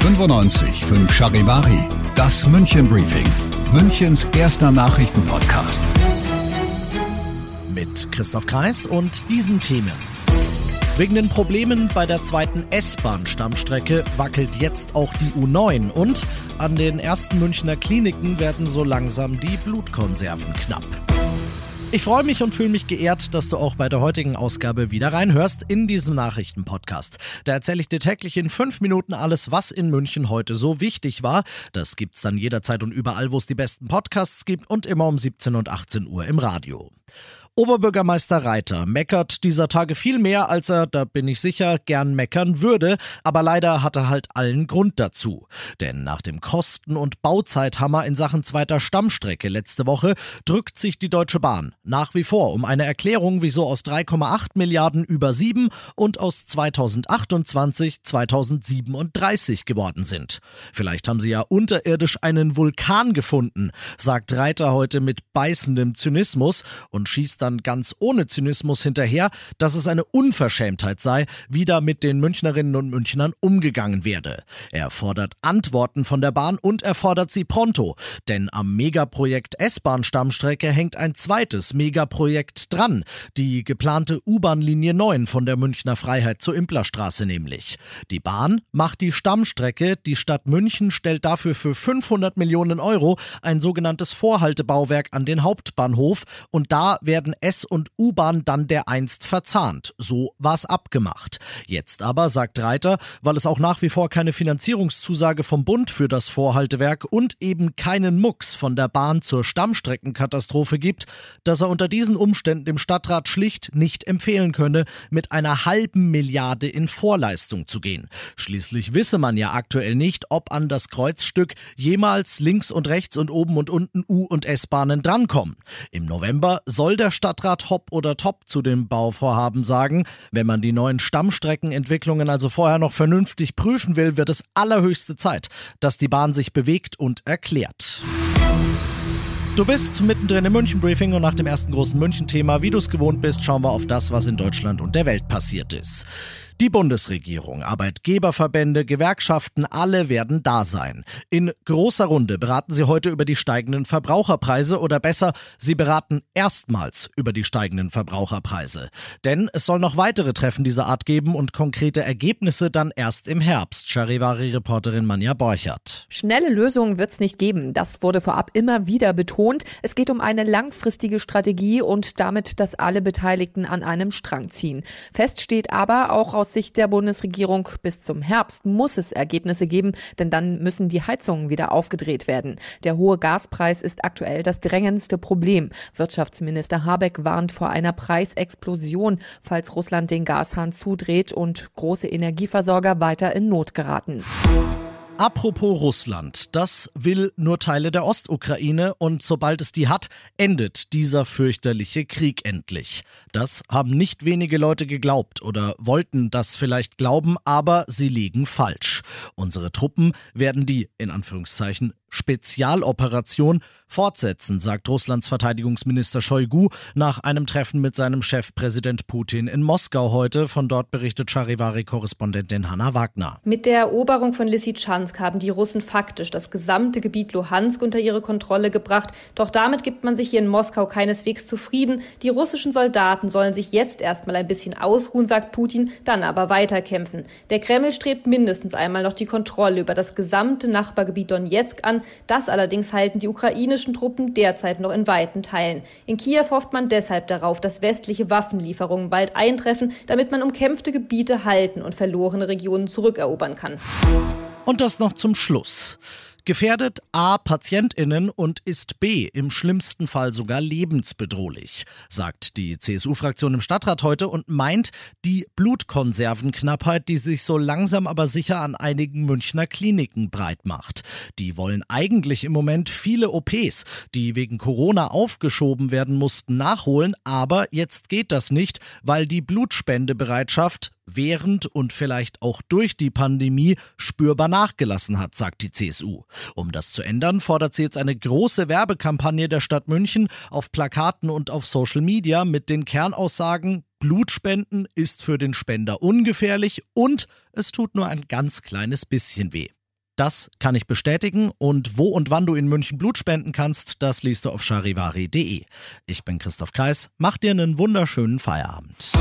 95 Charivari, das München Briefing, Münchens erster Nachrichtenpodcast. Mit Christoph Kreis und diesen Themen. Wegen den Problemen bei der zweiten S-Bahn-Stammstrecke wackelt jetzt auch die U9 und an den ersten Münchner Kliniken werden so langsam die Blutkonserven knapp. Ich freue mich und fühle mich geehrt, dass du auch bei der heutigen Ausgabe wieder reinhörst in diesem Nachrichtenpodcast. Da erzähle ich dir täglich in fünf Minuten alles, was in München heute so wichtig war. Das gibt's dann jederzeit und überall, wo es die besten Podcasts gibt und immer um 17 und 18 Uhr im Radio. Oberbürgermeister Reiter meckert dieser Tage viel mehr, als er, da bin ich sicher, gern meckern würde, aber leider hat er halt allen Grund dazu. Denn nach dem Kosten- und Bauzeithammer in Sachen zweiter Stammstrecke letzte Woche drückt sich die Deutsche Bahn nach wie vor um eine Erklärung, wieso aus 3,8 Milliarden über 7 und aus 2028 2037 geworden sind. Vielleicht haben sie ja unterirdisch einen Vulkan gefunden, sagt Reiter heute mit beißendem Zynismus und schießt dann dann ganz ohne Zynismus hinterher, dass es eine Unverschämtheit sei, wie da mit den Münchnerinnen und Münchnern umgegangen werde. Er fordert Antworten von der Bahn und er fordert sie pronto, denn am Megaprojekt S-Bahn-Stammstrecke hängt ein zweites Megaprojekt dran, die geplante U-Bahn-Linie 9 von der Münchner Freiheit zur Implerstraße nämlich. Die Bahn macht die Stammstrecke, die Stadt München stellt dafür für 500 Millionen Euro ein sogenanntes Vorhaltebauwerk an den Hauptbahnhof und da werden S- und U-Bahn dann dereinst verzahnt. So war's abgemacht. Jetzt aber, sagt Reiter, weil es auch nach wie vor keine Finanzierungszusage vom Bund für das Vorhaltewerk und eben keinen Mucks von der Bahn zur Stammstreckenkatastrophe gibt, dass er unter diesen Umständen dem Stadtrat schlicht nicht empfehlen könne, mit einer halben Milliarde in Vorleistung zu gehen. Schließlich wisse man ja aktuell nicht, ob an das Kreuzstück jemals links und rechts und oben und unten U- und S-Bahnen drankommen. Im November soll der Stadtrat Stadtrat hopp oder top zu dem Bauvorhaben sagen. Wenn man die neuen Stammstreckenentwicklungen also vorher noch vernünftig prüfen will, wird es allerhöchste Zeit, dass die Bahn sich bewegt und erklärt. Du bist mittendrin im München-Briefing und nach dem ersten großen München-Thema, wie du es gewohnt bist, schauen wir auf das, was in Deutschland und der Welt passiert ist. Die Bundesregierung, Arbeitgeberverbände, Gewerkschaften, alle werden da sein. In großer Runde beraten sie heute über die steigenden Verbraucherpreise oder besser, sie beraten erstmals über die steigenden Verbraucherpreise. Denn es soll noch weitere Treffen dieser Art geben und konkrete Ergebnisse dann erst im Herbst. Charivari-Reporterin Manja Borchert. Schnelle Lösungen wird es nicht geben. Das wurde vorab immer wieder betont. Es geht um eine langfristige Strategie und damit, dass alle Beteiligten an einem Strang ziehen. Fest steht aber auch aus aus Sicht der Bundesregierung bis zum Herbst muss es Ergebnisse geben, denn dann müssen die Heizungen wieder aufgedreht werden. Der hohe Gaspreis ist aktuell das drängendste Problem. Wirtschaftsminister Habeck warnt vor einer Preisexplosion, falls Russland den Gashahn zudreht und große Energieversorger weiter in Not geraten. Apropos Russland, das will nur Teile der Ostukraine und sobald es die hat, endet dieser fürchterliche Krieg endlich. Das haben nicht wenige Leute geglaubt oder wollten das vielleicht glauben, aber sie liegen falsch. Unsere Truppen werden die, in Anführungszeichen, Spezialoperation fortsetzen, sagt Russlands Verteidigungsminister Shoigu nach einem Treffen mit seinem Chef Präsident Putin in Moskau heute. Von dort berichtet Charivari-Korrespondentin Hanna Wagner. Mit der Eroberung von Lysychansk haben die Russen faktisch das gesamte Gebiet Luhansk unter ihre Kontrolle gebracht. Doch damit gibt man sich hier in Moskau keineswegs zufrieden. Die russischen Soldaten sollen sich jetzt erstmal ein bisschen ausruhen, sagt Putin, dann aber weiterkämpfen. Der Kreml strebt mindestens einmal noch die Kontrolle über das gesamte Nachbargebiet Donetsk das allerdings halten die ukrainischen Truppen derzeit noch in weiten Teilen. In Kiew hofft man deshalb darauf, dass westliche Waffenlieferungen bald eintreffen, damit man umkämpfte Gebiete halten und verlorene Regionen zurückerobern kann. Und das noch zum Schluss. Gefährdet A Patientinnen und ist B im schlimmsten Fall sogar lebensbedrohlich, sagt die CSU-Fraktion im Stadtrat heute und meint die Blutkonservenknappheit, die sich so langsam aber sicher an einigen Münchner Kliniken breit macht. Die wollen eigentlich im Moment viele OPs, die wegen Corona aufgeschoben werden mussten, nachholen, aber jetzt geht das nicht, weil die Blutspendebereitschaft während und vielleicht auch durch die Pandemie spürbar nachgelassen hat, sagt die CSU. Um das zu ändern, fordert sie jetzt eine große Werbekampagne der Stadt München auf Plakaten und auf Social Media mit den Kernaussagen Blutspenden ist für den Spender ungefährlich und es tut nur ein ganz kleines bisschen weh. Das kann ich bestätigen und wo und wann du in München Blut spenden kannst, das liest du auf charivari.de. Ich bin Christoph Kreis, mach dir einen wunderschönen Feierabend.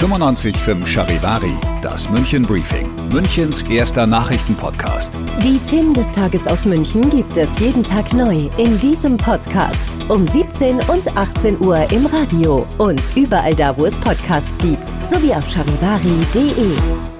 95.5 Charivari, das München Briefing, Münchens erster Nachrichtenpodcast. Die Themen des Tages aus München gibt es jeden Tag neu in diesem Podcast. Um 17 und 18 Uhr im Radio und überall da, wo es Podcasts gibt, sowie auf charivari.de.